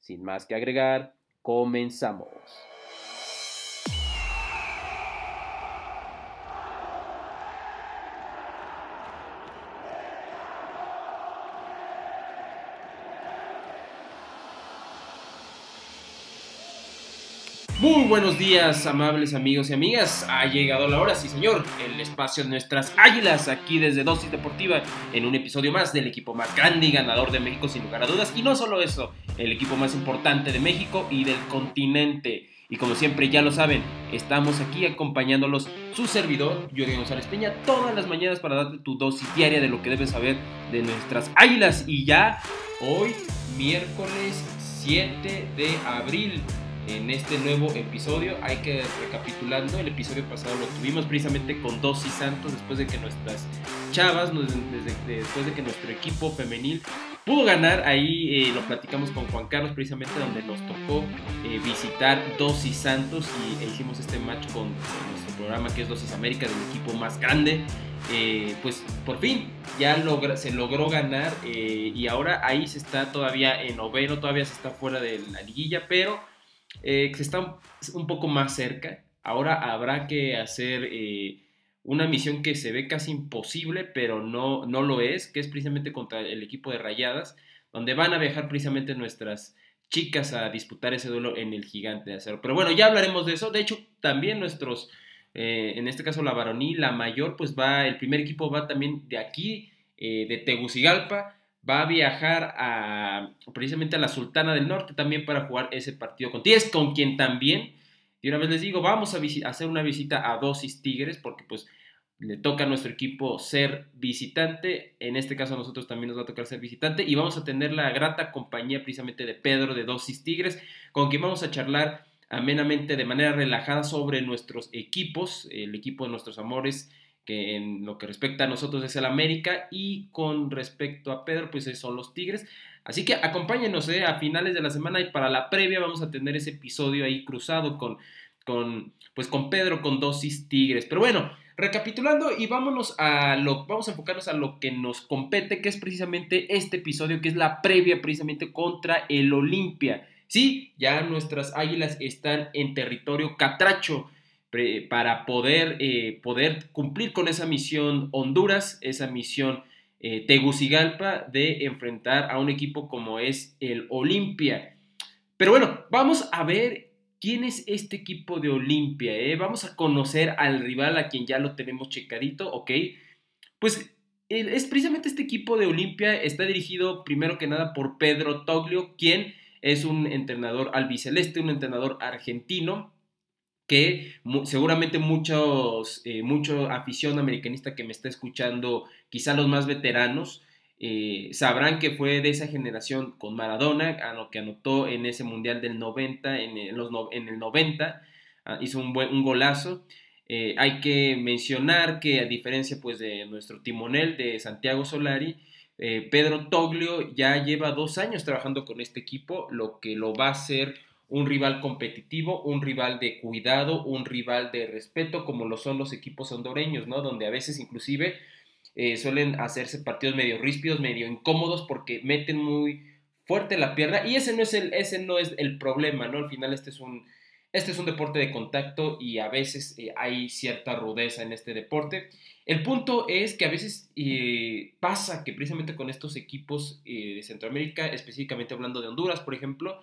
Sin más que agregar, comenzamos. Muy buenos días, amables amigos y amigas. Ha llegado la hora, sí señor, el espacio de nuestras águilas aquí desde Dosis Deportiva en un episodio más del equipo más grande y ganador de México sin lugar a dudas. Y no solo eso, el equipo más importante de México y del continente. Y como siempre ya lo saben, estamos aquí acompañándolos su servidor, Jorge González Peña, todas las mañanas para darte tu dosis diaria de lo que debes saber de nuestras águilas. Y ya hoy, miércoles 7 de abril, en este nuevo episodio. Hay que recapitulando, el episodio pasado lo tuvimos precisamente con Dosis Santos después de que nuestras chavas, desde, después de que nuestro equipo femenil pudo ganar. Ahí eh, lo platicamos con Juan Carlos precisamente donde nos tocó eh, visitar Dosis Santos y e hicimos este match con, nuestro programa que es Dosis América del equipo más grande. Eh, pues por fin ya se logró ganar y ahora ahí se está todavía en noveno, todavía se está fuera de la liguilla, pero eh, que está un poco más cerca. Ahora habrá que hacer eh, una misión que se ve casi imposible, pero no, no lo es, que es precisamente contra el equipo de Rayadas, donde van a viajar precisamente nuestras chicas a disputar ese duelo en el gigante de acero. Pero bueno, ya hablaremos de eso. De hecho, también nuestros, eh, en este caso la varonil, la mayor, pues va, el primer equipo va también de aquí, de Tegucigalpa va a viajar a, precisamente a la Sultana del Norte también para jugar ese partido con Tigres, con quien también, y una vez les digo, vamos a hacer una visita a Dosis Tigres, porque pues le toca a nuestro equipo ser visitante, en este caso a nosotros también nos va a tocar ser visitante, y vamos a tener la grata compañía precisamente de Pedro de Dosis Tigres, con quien vamos a charlar amenamente de manera relajada sobre nuestros equipos, el equipo de nuestros amores, que en lo que respecta a nosotros es el América y con respecto a Pedro pues son los Tigres. Así que acompáñenos eh, a finales de la semana y para la previa vamos a tener ese episodio ahí cruzado con, con, pues con Pedro con dosis Tigres. Pero bueno, recapitulando y vámonos a lo, vamos a enfocarnos a lo que nos compete, que es precisamente este episodio, que es la previa precisamente contra el Olimpia. Sí, ya nuestras águilas están en territorio catracho para poder, eh, poder cumplir con esa misión Honduras, esa misión eh, Tegucigalpa de enfrentar a un equipo como es el Olimpia. Pero bueno, vamos a ver quién es este equipo de Olimpia. Eh. Vamos a conocer al rival a quien ya lo tenemos checadito, ¿ok? Pues es precisamente este equipo de Olimpia, está dirigido primero que nada por Pedro Toglio, quien es un entrenador albiceleste, un entrenador argentino, que seguramente muchos, eh, mucho afición americanista que me está escuchando, quizá los más veteranos, eh, sabrán que fue de esa generación con Maradona, a lo que anotó en ese Mundial del 90, en, los en el 90, ah, hizo un, buen, golazo. Eh, hay que mencionar que a diferencia pues, de nuestro timonel de Santiago Solari, Pedro Toglio ya lleva dos años trabajando con este equipo, lo que lo va a hacer un rival competitivo, un rival de cuidado, un rival de respeto, como lo son los equipos hondureños, ¿no? Donde a veces inclusive eh, suelen hacerse partidos medio ríspidos, medio incómodos, porque meten muy fuerte la pierna, y ese no es el, ese no es el problema, ¿no? Al final este es un, este es un deporte de contacto y a veces eh, hay cierta rudeza en este deporte. El punto es que a veces eh, pasa que precisamente con estos equipos de Centroamérica, específicamente hablando de Honduras, por ejemplo,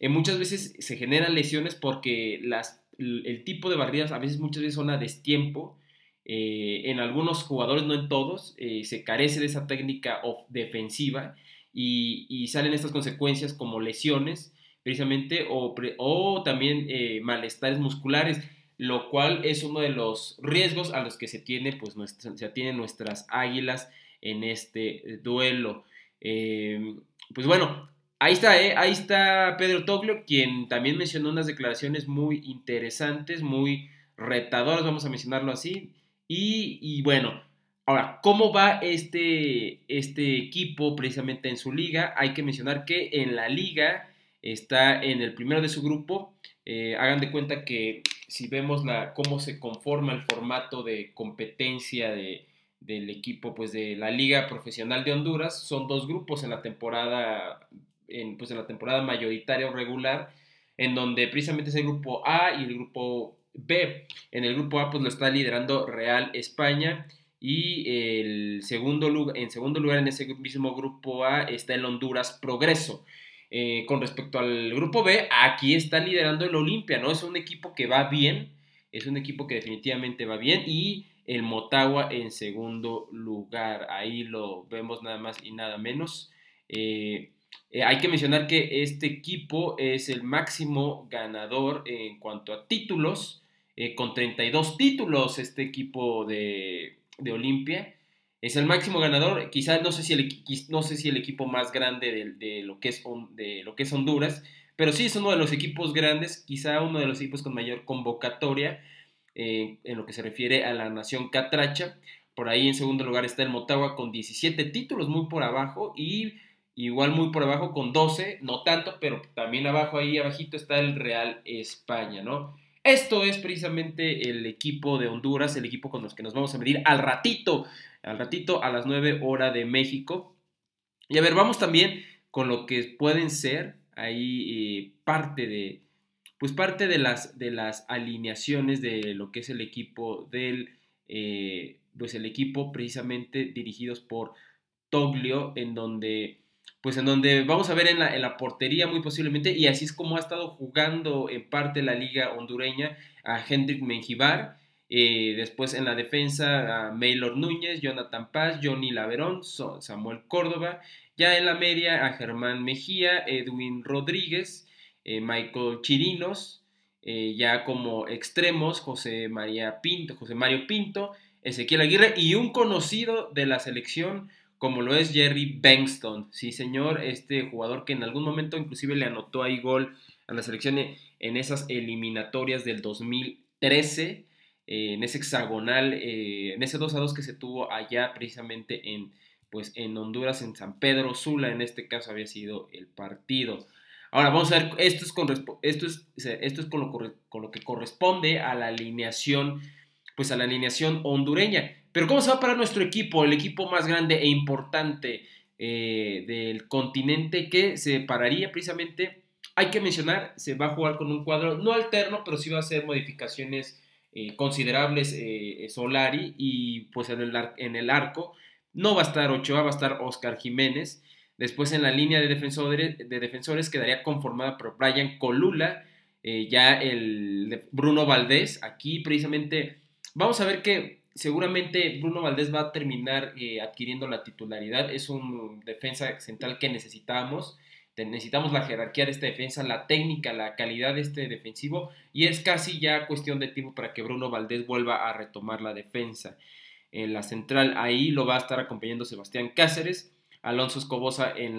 eh, muchas veces se generan lesiones porque las, el, tipo de barridas a veces muchas veces son a destiempo. Eh, en algunos jugadores, no en todos, eh, se carece de esa técnica defensiva y, salen estas consecuencias como lesiones, precisamente, o, o también malestares musculares, lo cual es uno de los riesgos a los que se tiene, pues, se tienen nuestras águilas en este duelo. pues bueno, Ahí está, ¿eh? ahí está Pedro Toglio, quien también mencionó unas declaraciones muy interesantes, muy retadoras, vamos a mencionarlo así. Y, y bueno, ahora, ¿cómo va este, este equipo precisamente en su liga? Hay que mencionar que en la liga está en el primero de su grupo. Eh, hagan de cuenta que si vemos la, cómo se conforma el formato de competencia de, del equipo pues de la Liga Profesional de Honduras, son dos grupos en la temporada, en, pues en la temporada mayoritaria o regular, en donde precisamente es el grupo A y el grupo B. En el grupo A pues lo está liderando Real España y el segundo lugar, en segundo lugar en ese mismo grupo A está el Honduras Progreso. Eh, con respecto al grupo B, aquí está liderando el Olimpia, ¿no? Es un equipo que va bien, es un equipo que definitivamente va bien y el Motagua en segundo lugar, ahí lo vemos nada más y nada menos. Eh, eh, hay que mencionar que este equipo es el máximo ganador en cuanto a títulos, con 32 títulos este equipo de, de Olimpia es el máximo ganador, quizás no sé si el, no sé si el equipo más grande de, lo que es, de lo que es Honduras, pero sí es uno de los equipos grandes, quizá uno de los equipos con mayor convocatoria eh, en lo que se refiere a la nación catracha. Por ahí en segundo lugar está el Motagua con 17 títulos, muy por abajo, y igual muy por abajo con 12, no tanto, pero también abajo ahí abajito está el Real España, ¿no? Esto es precisamente el equipo de Honduras, el equipo con los que nos vamos a medir al ratito al ratito a las 9 horas de México. Y a ver, vamos también con lo que pueden ser ahí eh, parte de, pues parte de las, de las alineaciones de lo que es el equipo del, eh, pues el equipo precisamente dirigidos por Toglio, en donde, pues en donde vamos a ver en la, en la portería muy posiblemente, y así es como ha estado jugando en parte la liga hondureña a Hendrik Menjivar, eh, después en la defensa a Maylor Núñez, Jonathan Paz, Johnny Laverón, Samuel Córdoba. Ya en la media a Germán Mejía, Edwin Rodríguez, eh, Michael Chirinos. Eh, ya como extremos José María Pinto, José Mario Pinto, Ezequiel Aguirre y un conocido de la selección como lo es Jerry Bankston. Sí, señor, este jugador que en algún momento inclusive le anotó ahí gol a la selección en esas eliminatorias del 2013 en ese hexagonal, eh, en ese 2 a 2 que se tuvo allá precisamente en, pues, en Honduras, en San Pedro Sula, en este caso había sido el partido. Ahora vamos a ver, esto es con, esto es, esto es con, lo, con lo que corresponde a la alineación, pues a la alineación hondureña. Pero ¿cómo se va a parar nuestro equipo? El equipo más grande e importante eh, del continente que se pararía precisamente, hay que mencionar, se va a jugar con un cuadro no alterno, pero sí va a hacer modificaciones eh, considerables eh, Solari y pues en el, en el arco no va a estar Ochoa, va a estar Oscar Jiménez. Después en la línea de defensores, de defensores quedaría conformada por Brian Colula, ya el Bruno Valdés. Aquí precisamente vamos a ver que seguramente Bruno Valdés va a terminar adquiriendo la titularidad. Es un defensa central que necesitamos necesitamos la jerarquía de esta defensa, la técnica, la calidad de este defensivo y es casi ya cuestión de tiempo para que Bruno Valdés vuelva a retomar la defensa. En la central ahí lo va a estar acompañando Sebastián Cáceres, Alonso Escobosa en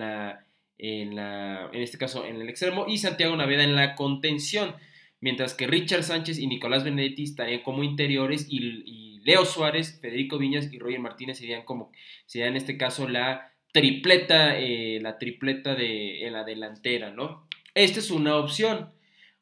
en, la, en este caso en el extremo y Santiago Naveda en la contención, mientras que Richard Sánchez y Nicolás Benedetti estarían como interiores y, Leo Suárez, Federico Viñas y Roger Martínez serían como serían en este caso la tripleta, eh, la tripleta de, en la delantera, ¿no? Esta es una opción.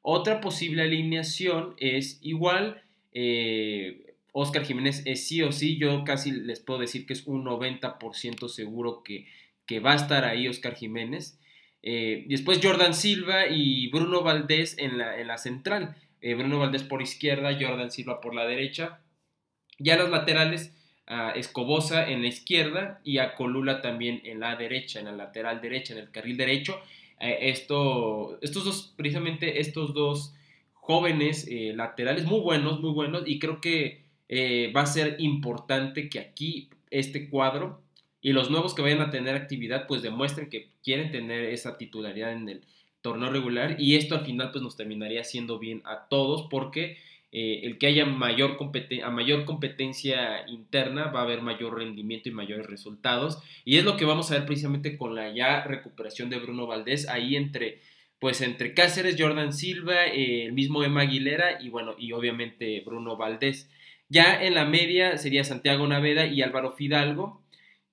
Otra posible alineación es igual, eh, Oscar Jiménez es sí o sí, yo casi les puedo decir que es un 90% seguro que, que, va a estar ahí Oscar Jiménez. Eh, después Jordan Silva y Bruno Valdés en la, en la central. Bruno Valdés por izquierda, Jordan Silva por la derecha. Ya los laterales, Escobosa en la izquierda y a Colula también en la derecha, en la lateral derecha, en el carril derecho. Eh, esto, estos dos, precisamente estos dos jóvenes eh, laterales muy buenos, muy buenos, y creo que eh, va a ser importante que aquí este cuadro y los nuevos que vayan a tener actividad pues demuestren que quieren tener esa titularidad en el torneo regular y esto al final pues nos terminaría haciendo bien a todos porque eh, el que haya mayor, mayor competencia interna va a haber mayor rendimiento y mayores resultados. Y es lo que vamos a ver precisamente con la ya recuperación de Bruno Valdés, ahí entre, pues entre Cáceres, Jordan Silva, eh, el mismo Emma Aguilera y bueno, y obviamente Bruno Valdés. Ya en la media sería Santiago Naveda y Álvaro Fidalgo.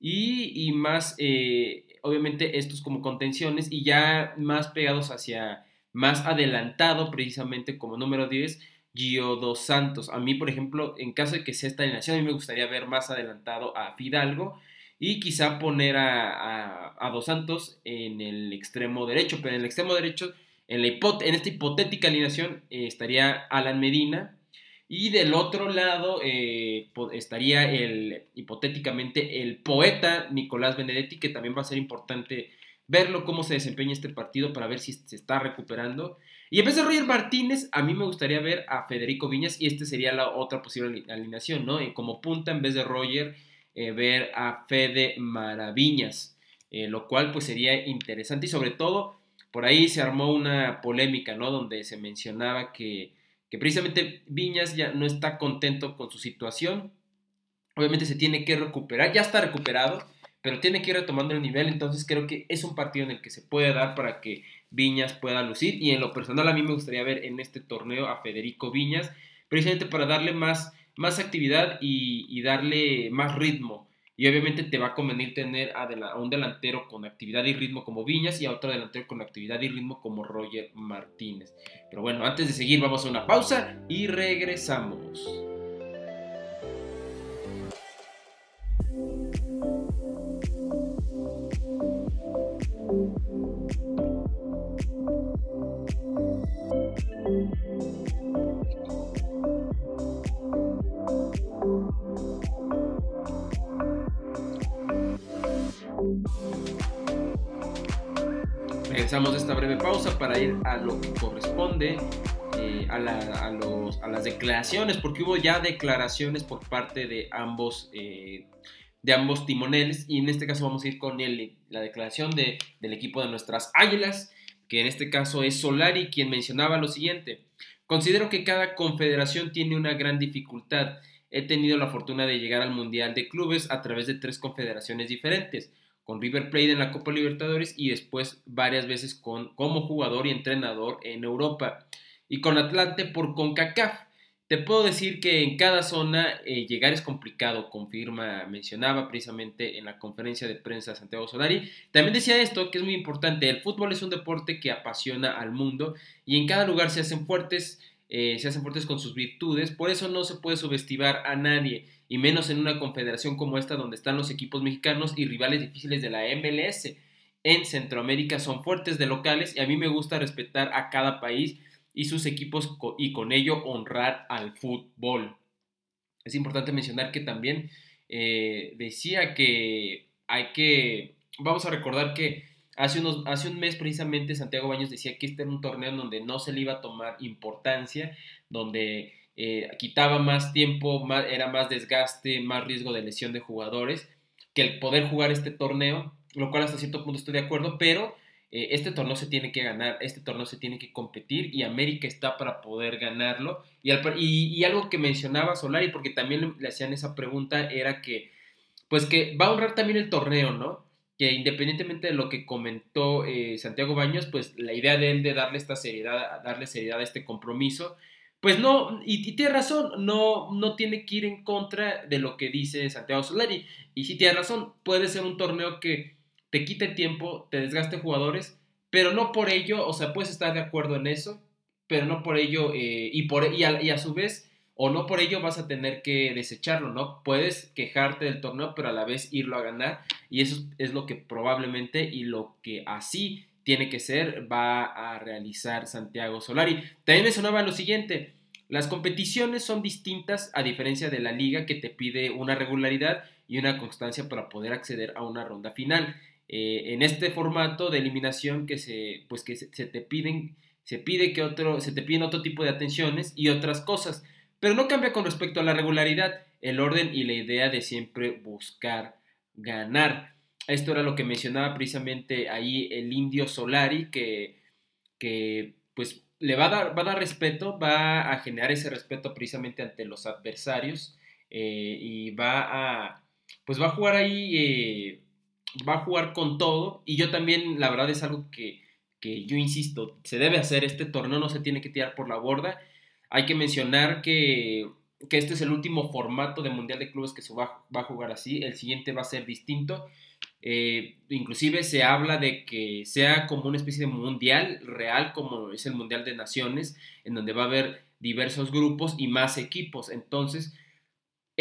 Y, más, eh, obviamente, estos como contenciones y ya más pegados hacia, más adelantado precisamente como número 10 Gio Dos Santos. A mí, por ejemplo, en caso de que sea esta alineación, a mí me gustaría ver más adelantado a Fidalgo y quizá poner a, Dos Santos en el extremo derecho, pero en el extremo derecho, en, la en esta hipotética alineación, eh, estaría Alan Medina. Y del otro lado eh, estaría el, hipotéticamente el poeta Nicolás Benedetti, que también va a ser importante verlo cómo se desempeña este partido para ver si se está recuperando. Y en vez de Roger Martínez, a mí me gustaría ver a Federico Viñas y esta sería la otra posible alineación, ¿no? Eh, como punta en vez de Roger, eh, ver a Fede Maraviñas, lo cual pues sería interesante y sobre todo por ahí se armó una polémica, ¿no? Donde se mencionaba que, que precisamente Viñas ya no está contento con su situación, obviamente se tiene que recuperar, ya está recuperado, pero tiene que ir retomando el nivel, entonces creo que es un partido en el que se puede dar para que Viñas pueda lucir. Y en lo personal a mí me gustaría ver en este torneo a Federico Viñas, precisamente para darle más, más actividad y, darle más ritmo. Y obviamente te va a convenir tener a, un delantero con actividad y ritmo como Viñas y a otro delantero con actividad y ritmo como Roger Martínez. Pero bueno, antes de seguir vamos a una pausa y regresamos. Regresamos de esta breve pausa para ir a lo que corresponde eh, a, las declaraciones, porque hubo ya declaraciones por parte de ambos, eh, de ambos timoneles, y en este caso vamos a ir con la declaración del equipo de nuestras Águilas, que en este caso es Solari, quien mencionaba lo siguiente. Considero que cada confederación tiene una gran dificultad. He tenido la fortuna de llegar al Mundial de Clubes a través de tres confederaciones diferentes con River Plate en la Copa Libertadores y después varias veces con, como jugador y entrenador en Europa. Y con Atlante por CONCACAF. Te puedo decir que en cada zona eh, llegar es complicado, confirma, mencionaba precisamente en la conferencia de prensa Santiago Solari. También decía esto, que es muy importante, el fútbol es un deporte que apasiona al mundo y en cada lugar se hacen fuertes, eh, se hacen fuertes con sus virtudes, por eso no se puede subestimar a nadie y menos en una confederación como esta donde están los equipos mexicanos y rivales difíciles de la MLS. En Centroamérica son fuertes de locales y a mí me gusta respetar a cada país y sus equipos y con ello honrar al fútbol. Es importante mencionar que también eh, decía que hay que, vamos a recordar que hace, unos, hace un mes precisamente Santiago Baños decía que este era un torneo donde no se le iba a tomar importancia, donde eh, quitaba más tiempo, era más desgaste, más riesgo de lesión de jugadores que el poder jugar este torneo, lo cual hasta cierto punto estoy de acuerdo, pero eh, este torneo se tiene que ganar, este torneo se tiene que competir y América está para poder ganarlo. Y, algo que mencionaba Solari, porque también le hacían esa pregunta, era que, pues que va a honrar también el torneo, ¿no? Que independientemente de lo que comentó eh, Santiago Baños, pues la idea de él de darle esta seriedad, darle seriedad a este compromiso, pues no, y, tiene razón, no, no tiene que ir en contra de lo que dice Santiago Solari. Y sí tiene razón, puede ser un torneo que te quite tiempo, te desgaste jugadores, pero no por ello, o sea, puedes estar de acuerdo en eso, pero no por ello, eh, y, por, y a, su vez, o no por ello vas a tener que desecharlo, ¿no? Puedes quejarte del torneo, pero a la vez irlo a ganar, y eso es lo que probablemente y lo que así tiene que ser, va a realizar Santiago Solari. También mencionaba lo siguiente, las competiciones son distintas a diferencia de la liga que te pide una regularidad y una constancia para poder acceder a una ronda final. Eh, en este formato de eliminación que se, pues que se, te piden, se pide que otro, se te piden otro tipo de atenciones y otras cosas, pero no cambia con respecto a la regularidad, el orden y la idea de siempre buscar ganar. Esto era lo que mencionaba precisamente ahí el indio Solari, que, que pues le va a, dar, va a dar respeto, va a generar ese respeto precisamente ante los adversarios eh, y va a, pues va a jugar ahí, eh, va a jugar con todo. Y yo también, la verdad es algo que, que yo insisto, se debe hacer, este torneo no se tiene que tirar por la borda, hay que mencionar que, que este es el último formato de Mundial de Clubes que se va, va a jugar así, el siguiente va a ser distinto, eh, inclusive se habla de que sea como una especie de mundial real, como es el Mundial de Naciones, en donde va a haber diversos grupos y más equipos. Entonces,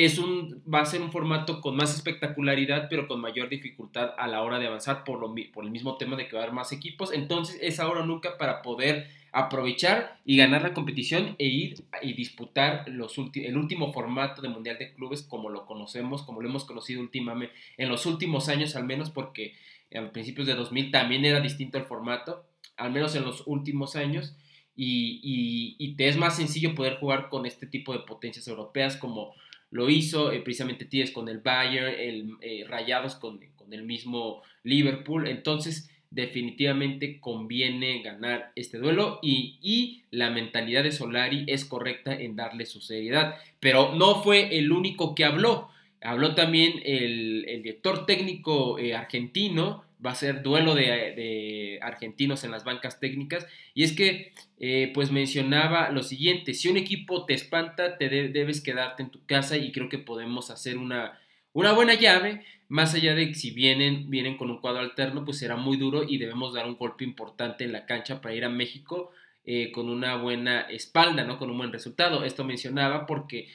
es un, va a ser un formato con más espectacularidad, pero con mayor dificultad a la hora de avanzar por, lo, por el mismo tema de que va a haber más equipos. Entonces, es ahora nunca para poder aprovechar y ganar la competición e ir y disputar los el último formato de Mundial de Clubes como lo conocemos, como lo hemos conocido últimamente, en los últimos años al menos, porque a principios de 2000 también era distinto el formato, al menos en los últimos años, y, te es más sencillo poder jugar con este tipo de potencias europeas como lo hizo eh, precisamente Tigres con el Bayern, el, eh, Rayados con, con el mismo Liverpool, entonces definitivamente conviene ganar este duelo y, la mentalidad de Solari es correcta en darle su seriedad. Pero no fue el único que habló. Habló también el, director técnico eh, argentino, va a ser duelo de, argentinos en las bancas técnicas, y es que eh, pues mencionaba lo siguiente, si un equipo te espanta, te debes quedarte en tu casa y creo que podemos hacer una, una buena llave, más allá de si vienen, vienen con un cuadro alterno, pues será muy duro y debemos dar un golpe importante en la cancha para ir a México eh, con una buena espalda, ¿no? Con un buen resultado. Esto mencionaba porque,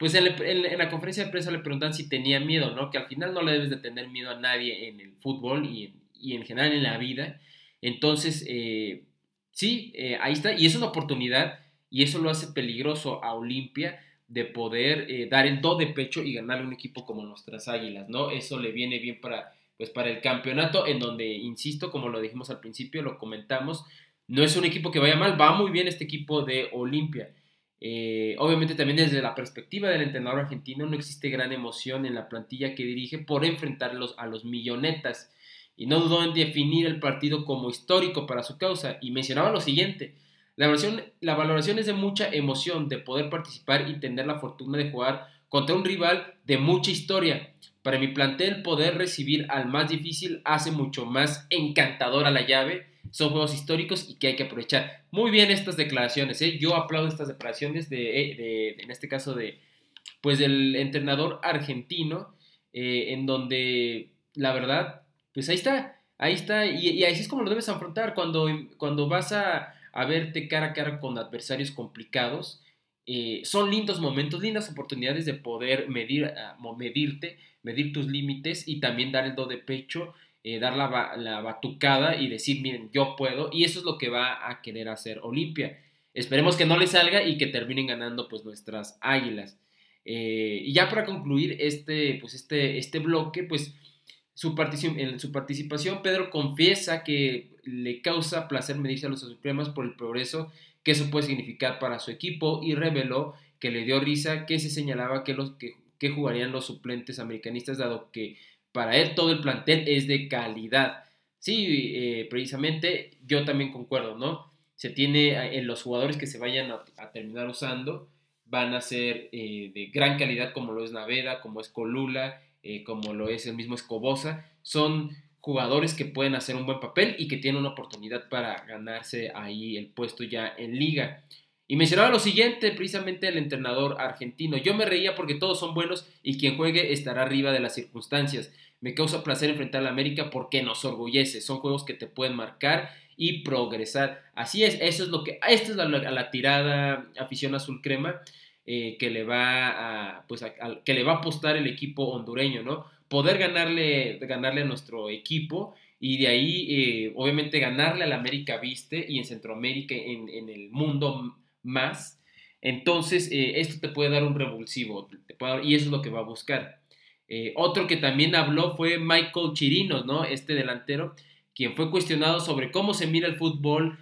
pues en, la conferencia de prensa le preguntan si tenía miedo, ¿no? Que al final no le debes de tener miedo a nadie en el fútbol y en, general en la vida. Entonces, eh, sí, eh, ahí está. Y es una oportunidad y eso lo hace peligroso a Olimpia de poder eh, dar el do de pecho y ganarle un equipo como nuestras Águilas, ¿no? Eso le viene bien para, pues, para el campeonato, en donde, insisto, como lo dijimos al principio, lo comentamos, no es un equipo que vaya mal, va muy bien este equipo de Olimpia. Eh, obviamente también desde la perspectiva del entrenador argentino no existe gran emoción en la plantilla que dirige por enfrentarlos a los millonetas y no dudó en definir el partido como histórico para su causa y mencionaba lo siguiente, la valoración, es de mucha emoción, de poder participar y tener la fortuna de jugar contra un rival de mucha historia. Para mi plantel, poder recibir al más difícil hace mucho más encantadora la llave. Son juegos históricos y que hay que aprovechar. Muy bien estas declaraciones, ¿eh? yo aplaudo estas declaraciones de, eh, en este caso de, pues del entrenador argentino, eh, en donde la verdad, pues ahí está, ahí está, y, y así es como lo debes afrontar cuando, cuando vas a, a verte cara a cara con adversarios complicados. Son lindos momentos, lindas oportunidades de poder medir, ah, medirte, medir tus límites y también dar el do de pecho, eh, dar la, batucada y decir, miren, yo puedo. Y eso es lo que va a querer hacer Olimpia. Esperemos que no le salga y que terminen ganando pues nuestras águilas. Eh, y ya para concluir este, pues este, este bloque, pues su en su participación, Pedro confiesa que le causa placer medirse a los supremas por el progreso que eso puede significar para su equipo y reveló que le dio risa que se señalaba que, los, que, jugarían los suplentes americanistas, dado que para él todo el plantel es de calidad. Sí, eh, precisamente yo también concuerdo, ¿no? Se tiene en los jugadores que se vayan a, terminar usando, van a ser eh, de gran calidad, como lo es Naveda, como es Colula, eh, como lo es el mismo Escobosa, son jugadores que pueden hacer un buen papel y que tienen una oportunidad para ganarse ahí el puesto ya en liga. Y mencionaba lo siguiente, precisamente el entrenador argentino. Yo me reía porque todos son buenos y quien juegue estará arriba de las circunstancias. Me causa placer enfrentar a la América porque nos orgullece. Son juegos que te pueden marcar y progresar. Así es, eso es lo que. Esta es la, la tirada afición azul crema. Eh, que, le va a, pues, que le va a apostar el equipo hondureño, ¿no? Poder ganarle, ganarle a nuestro equipo y de ahí, eh, obviamente, ganarle al América Viste y en Centroamérica, en, el mundo más. Entonces, eh, esto te puede dar un revulsivo y eso es lo que va a buscar. otro que también habló fue Michael Chirinos, ¿no? Este delantero, quien fue cuestionado sobre cómo se mira el fútbol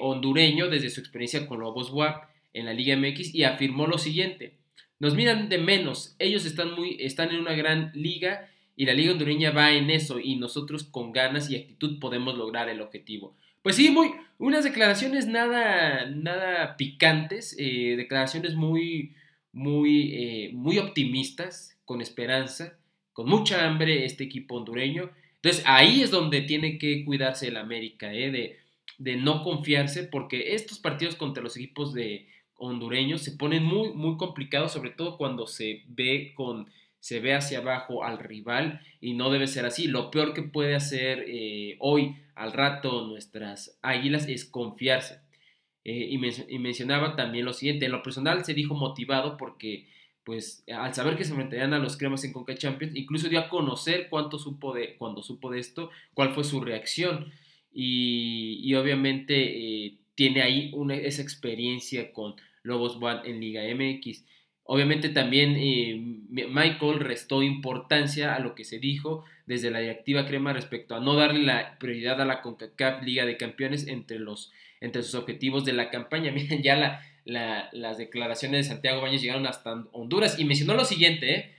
hondureño desde su experiencia con Lobos WAP en la Liga MX y afirmó lo siguiente, nos miran de menos, ellos están, muy, están en una gran liga y la liga hondureña va en eso y nosotros con ganas y actitud podemos lograr el objetivo. Pues sí, muy, unas declaraciones nada, nada picantes, eh, declaraciones muy, muy, eh, muy optimistas, con esperanza, con mucha hambre este equipo hondureño. Entonces ahí es donde tiene que cuidarse el América, eh, de, de no confiarse, porque estos partidos contra los equipos de hondureños se ponen muy, muy complicados, sobre todo cuando se ve con se ve hacia abajo al rival y no debe ser así. Lo peor que puede hacer eh, hoy, al rato, nuestras águilas es confiarse. Eh, y, mencionaba también lo siguiente, en lo personal se dijo motivado porque pues al saber que se enfrentarían a los cremas en Conca Champions, incluso dio a conocer cuánto supo de, cuando supo de esto, cuál fue su reacción. Y, obviamente eh, tiene ahí una, esa experiencia con Lobos One en Liga MX. Obviamente también eh, Michael restó importancia a lo que se dijo desde la directiva Crema respecto a no darle la prioridad a la CONCACAF Liga de Campeones entre, los, entre sus objetivos de la campaña. Miren, ya las declaraciones de Santiago Baños llegaron hasta Honduras y mencionó lo siguiente, ¿eh?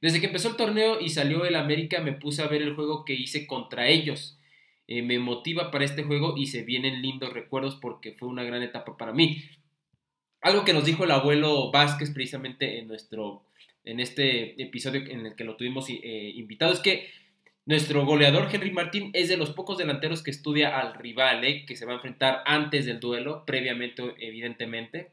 Desde que empezó el torneo y salió el América me puse a ver el juego que hice contra ellos. Eh, me motiva para este juego y se vienen lindos recuerdos porque fue una gran etapa para mí algo que nos dijo el abuelo Vázquez precisamente en nuestro en este episodio en el que lo tuvimos eh, invitado es que nuestro goleador Henry Martín es de los pocos delanteros que estudia al rival, eh, que se va a enfrentar antes del duelo, previamente evidentemente.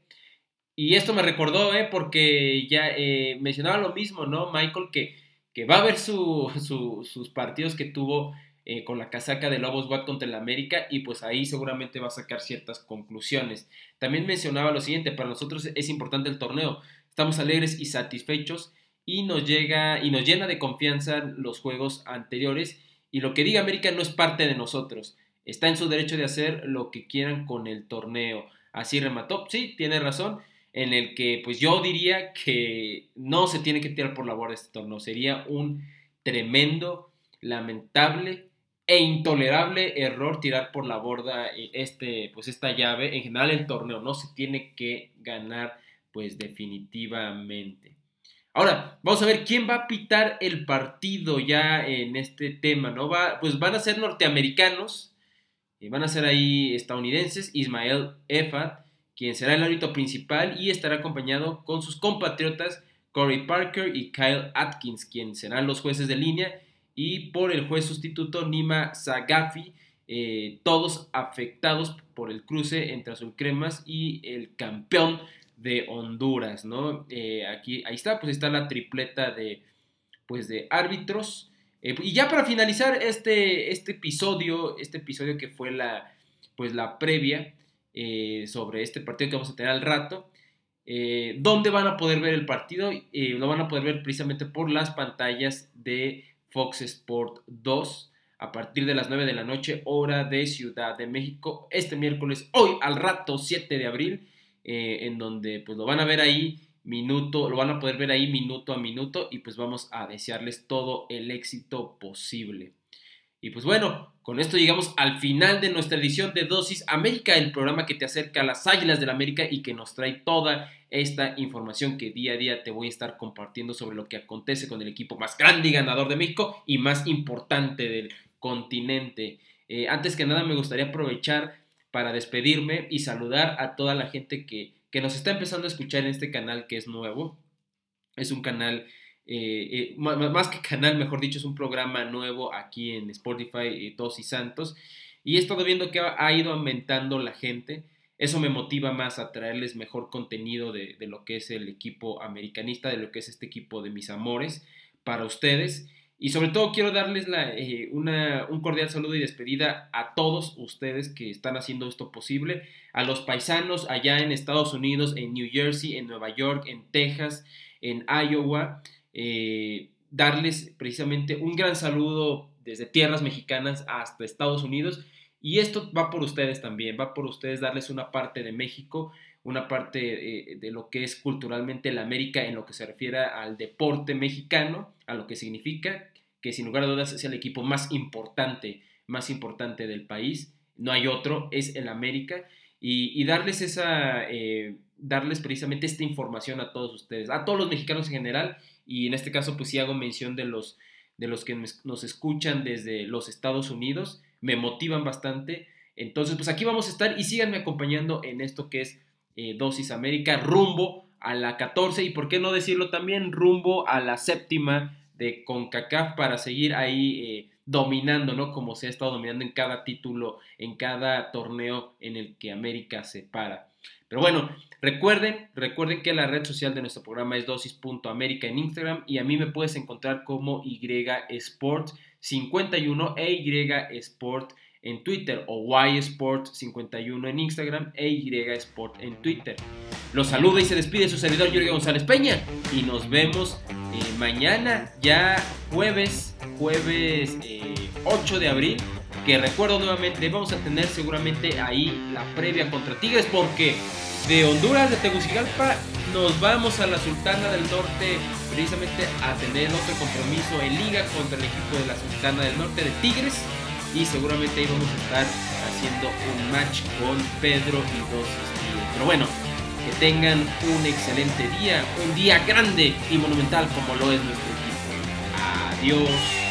Y esto me recordó, eh, porque ya eh, mencionaba lo mismo, ¿no? Michael, que, que va a ver sus partidos que tuvo eh, con la casaca de Lobos Watt contra el América y pues ahí seguramente va a sacar ciertas conclusiones. También mencionaba lo siguiente, para nosotros es importante el torneo, estamos alegres y satisfechos y nos llega y nos llena de confianza los juegos anteriores y lo que diga América no es parte de nosotros, está en su derecho de hacer lo que quieran con el torneo. Así remató, sí, tiene razón, en el que pues yo diría que no se tiene que tirar por la borda este torneo, sería un tremendo, lamentable e intolerable error tirar por la borda este, pues esta llave. En general el torneo no se tiene que ganar pues definitivamente. Ahora, vamos a ver quién va a pitar el partido ya en este tema, ¿no? Va, pues van a ser norteamericanos, y van a ser ahí estadounidenses, Ismael Efat, quien será el árbitro principal y estará acompañado con sus compatriotas Corey Parker y Kyle Atkins, quien serán los jueces de línea y por el juez sustituto Nima Zagafi, eh, todos afectados por el cruce entre Azul Cremas y el campeón de Honduras, ¿no? Eh, aquí, ahí está, pues está la tripleta de, pues de árbitros. Eh, y ya para finalizar este, este episodio, este episodio que fue la, pues la previa sobre este partido que vamos a tener al rato, ¿dónde van a poder ver el partido? lo van a poder ver precisamente por las pantallas de Fox Sport 2 a partir de las 9 de la noche, hora de Ciudad de México, este miércoles, hoy al rato 7 de abril, eh, en donde pues lo van a ver ahí minuto, lo van a poder ver ahí minuto a minuto y pues vamos a desearles todo el éxito posible. Y pues bueno, con esto llegamos al final de nuestra edición de Dosis América, el programa que te acerca a las Águilas del la América y que nos trae toda esta información que día a día te voy a estar compartiendo sobre lo que acontece con el equipo más grande y ganador de México y más importante del continente. Eh, antes que nada me gustaría aprovechar para despedirme y saludar a toda la gente que, que nos está empezando a escuchar en este canal que es nuevo. Es un canal eh, eh, más que canal, mejor dicho, es un programa nuevo aquí en Spotify, eh, Todos y Santos. Y he estado viendo que ha, ido aumentando la gente. Eso me motiva más a traerles mejor contenido de, lo que es el equipo americanista, de lo que es este equipo de mis amores para ustedes. Y sobre todo quiero darles la, un cordial saludo y despedida a todos ustedes que están haciendo esto posible, a los paisanos allá en Estados Unidos, en New Jersey, en Nueva York, en Texas, en Iowa, eh, darles precisamente un gran saludo desde tierras mexicanas hasta Estados Unidos. Y esto va por ustedes también, va por ustedes darles una parte de México, una parte eh, de lo que es culturalmente la América en lo que se refiere al deporte mexicano, a lo que significa que sin lugar a dudas es el equipo más importante, más importante del país. No hay otro, es el América. Y, darles esa, eh, darles precisamente esta información a todos ustedes, a todos los mexicanos en general y en este caso pues sí hago mención de los, de los que nos escuchan desde los Estados Unidos, me motivan bastante. Entonces, pues aquí vamos a estar y síganme acompañando en esto que es eh, Dosis América, rumbo a la 14 y por qué no decirlo también, rumbo a la séptima de CONCACAF para seguir ahí eh, dominando, ¿no? Como se ha estado dominando en cada título, en cada torneo en el que América se para. Pero bueno, recuerden, recuerden que la red social de nuestro programa es dosis.américa en Instagram y a mí me puedes encontrar como Y Sport 51 e Y Sport en Twitter o YSport51 en Instagram e YSport en Twitter. Los saluda y se despide su servidor Jorge González Peña y nos vemos eh, mañana, ya jueves, jueves 8 eh, de abril, que recuerdo nuevamente, vamos a tener seguramente ahí la previa contra Tigres porque de Honduras, de Tegucigalpa, nos vamos a la Sultana del Norte precisamente a tener otro compromiso en liga contra el equipo de la Sultana del Norte de Tigres y seguramente ahí vamos a estar haciendo un match con Pedro y dos Pero bueno, que tengan un excelente día, un día grande y monumental como lo es nuestro. Adiós.